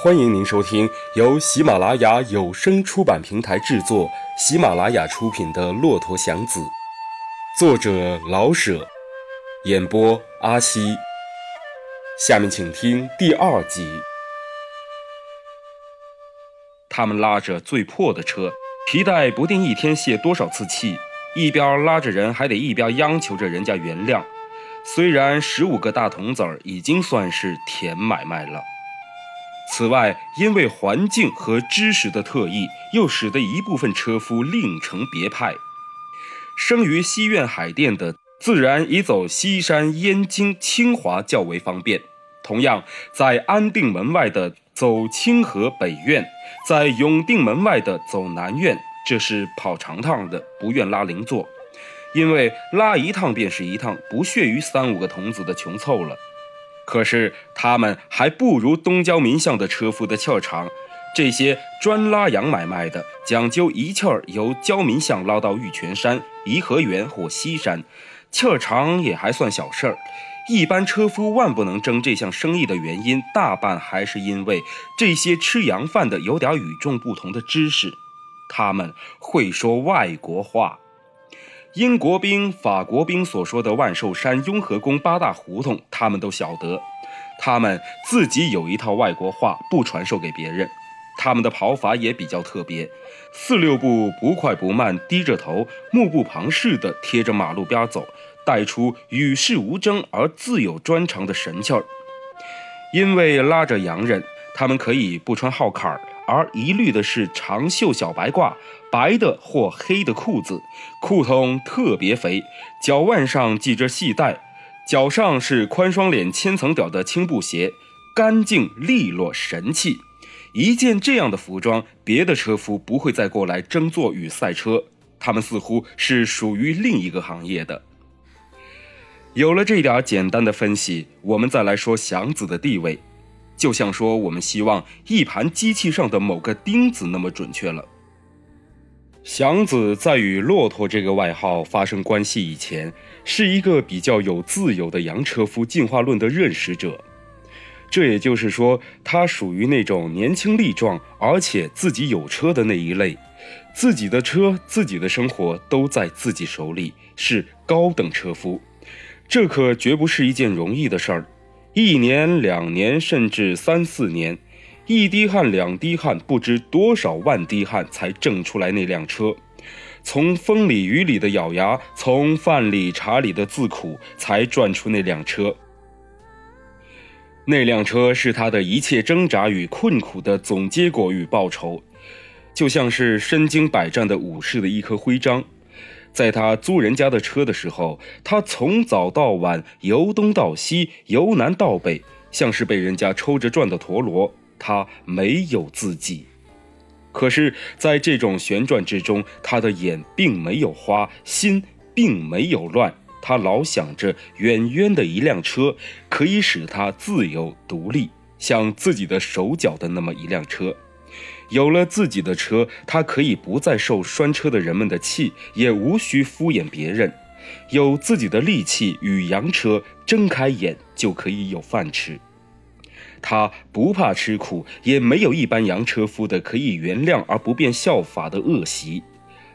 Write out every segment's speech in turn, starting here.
欢迎您收听由喜马拉雅有声出版平台制作、喜马拉雅出品的《骆驼祥子》，作者老舍，演播阿西。下面请听第二集。他们拉着最破的车，皮带不定一天泄多少次气，一边拉着人，还得一边央求着人家原谅。虽然十五个大铜子儿已经算是甜买卖了。此外，因为环境和知识的特异，又使得一部分车夫另成别派。生于西苑海淀的，自然以走西山、燕京、清华较为方便；同样，在安定门外的走清河北苑，在永定门外的走南苑，这是跑长趟的，不愿拉邻座，因为拉一趟便是一趟，不屑于三五个童子的穷凑了。可是他们还不如东郊民巷的车夫的气儿长。这些专拉洋买卖的，讲究一气儿由郊民巷拉到玉泉山、颐和园或西山，气儿长也还算小事儿。一般车夫万不能争这项生意的原因，大半还是因为这些吃洋饭的有点与众不同的知识，他们会说外国话。英国兵、法国兵所说的万寿山、雍和宫八大胡同，他们都晓得。他们自己有一套外国话，不传授给别人。他们的跑法也比较特别，四六步不快不慢，低着头，目不旁视地贴着马路边走，带出与世无争而自有专长的神气儿。因为拉着洋人，他们可以不穿号坎儿。而一律的是长袖小白褂，白的或黑的裤子，裤筒特别肥，脚腕上系着细带，脚上是宽双脸、千层底的青布鞋，干净利落，神气。一件这样的服装，别的车夫不会再过来争坐与赛车，他们似乎是属于另一个行业的。有了这点简单的分析，我们再来说祥子的地位。就像说，我们希望一盘机器上的某个钉子那么准确了。祥子在与骆驼这个外号发生关系以前，是一个比较有自由的洋车夫进化论的认识者。这也就是说，他属于那种年轻力壮，而且自己有车的那一类，自己的车、自己的生活都在自己手里，是高等车夫。这可绝不是一件容易的事儿。一年、两年，甚至三四年，一滴汗、两滴汗，不知多少万滴汗，才挣出来那辆车。从风里雨里的咬牙，从饭里茶里的自苦，才赚出那辆车。那辆车是他的一切挣扎与困苦的总结果与报酬，就像是身经百战的武士的一颗徽章。在他租人家的车的时候，他从早到晚，由东到西，由南到北，像是被人家抽着转的陀螺。他没有自己，可是，在这种旋转之中，他的眼并没有花，心并没有乱。他老想着远远的一辆车，可以使他自由独立，像自己的手脚的那么一辆车。有了自己的车，他可以不再受拴车的人们的气，也无需敷衍别人。有自己的力气与洋车，睁开眼就可以有饭吃。他不怕吃苦，也没有一般洋车夫的可以原谅而不便效法的恶习。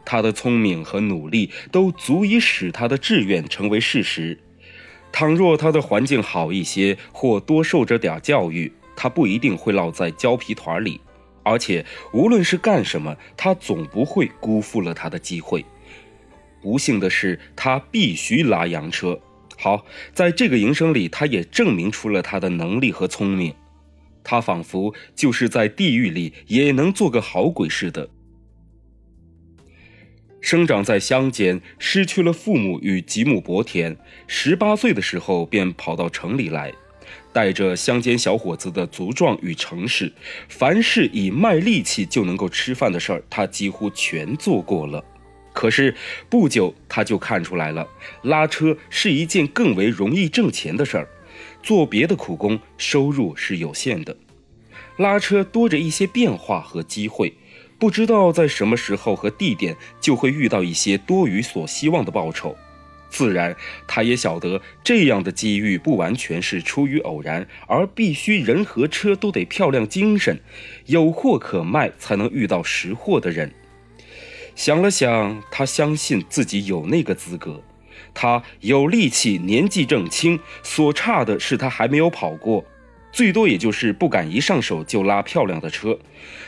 他的聪明和努力都足以使他的志愿成为事实。倘若他的环境好一些，或多受着点教育，他不一定会落在胶皮团里。而且，无论是干什么，他总不会辜负了他的机会。不幸的是，他必须拉洋车。好，在这个营生里，他也证明出了他的能力和聪明。他仿佛就是在地狱里也能做个好鬼似的。生长在乡间，失去了父母与几亩薄田，十八岁的时候便跑到城里来。带着乡间小伙子的茁壮与诚实，凡是以卖力气就能够吃饭的事儿，他几乎全做过了。可是不久，他就看出来了，拉车是一件更为容易挣钱的事儿。做别的苦工，收入是有限的；拉车多着一些变化和机会，不知道在什么时候和地点就会遇到一些多于所希望的报酬。自然，他也晓得这样的机遇不完全是出于偶然，而必须人和车都得漂亮精神，有货可卖，才能遇到识货的人。想了想，他相信自己有那个资格。他有力气，年纪正轻，所差的是他还没有跑过，最多也就是不敢一上手就拉漂亮的车。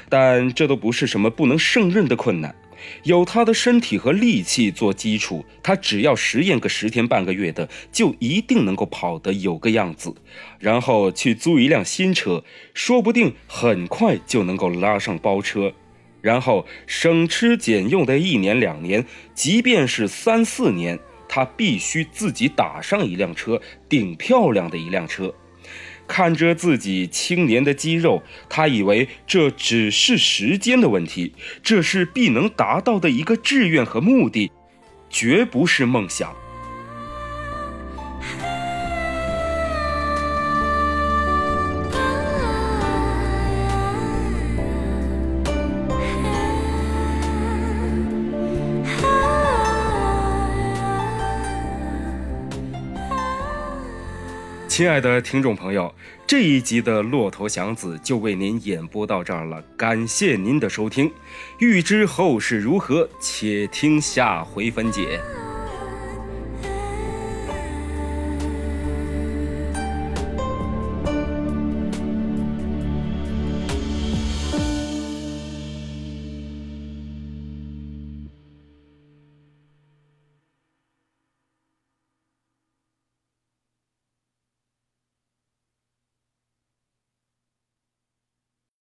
但这都不是什么不能胜任的困难。有他的身体和力气做基础，他只要实验个十天半个月的，就一定能够跑得有个样子。然后去租一辆新车，说不定很快就能够拉上包车。然后省吃俭用的一年两年，即便是三四年，他必须自己打上一辆车，顶漂亮的一辆车。看着自己青年的肌肉，他以为这只是时间的问题，这是必能达到的一个志愿和目的，绝不是梦想。亲爱的听众朋友，这一集的《骆驼祥子》就为您演播到这儿了，感谢您的收听。欲知后事如何，且听下回分解。